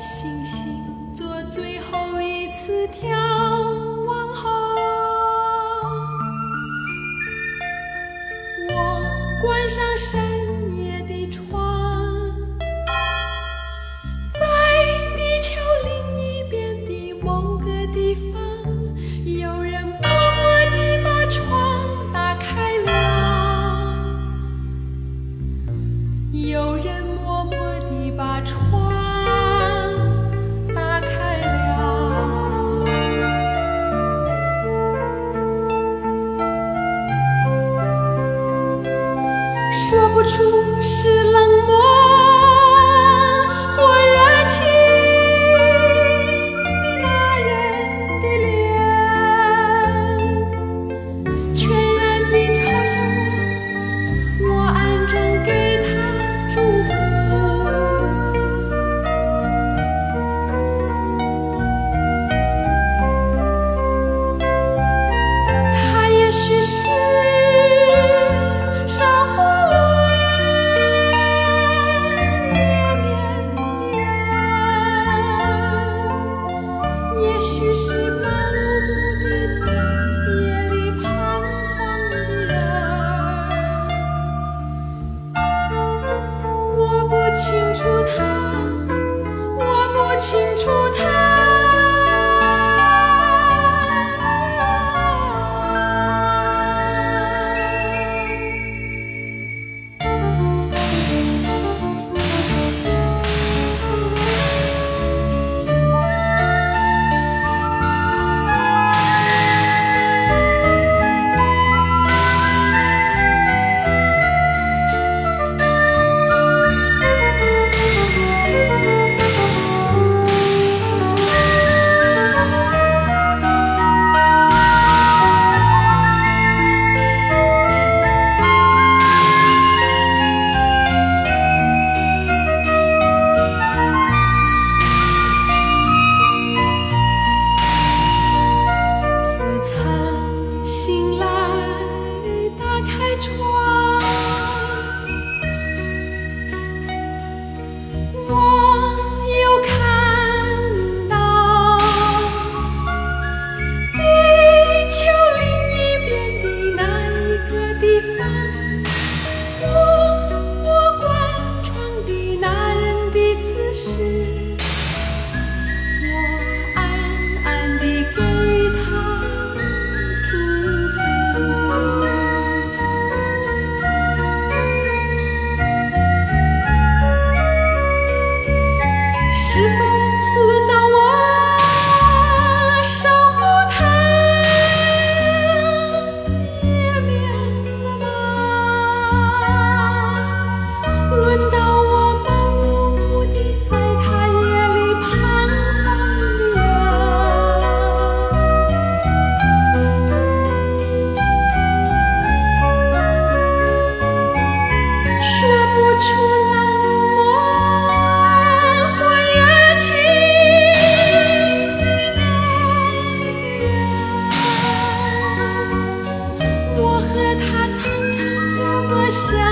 星星做最后一次眺望后，我关上深夜的窗，在地球另一边的某个地方，有人默默地把窗打开了，有人默默地把窗。说不出是冷漠。是和他常常这么想。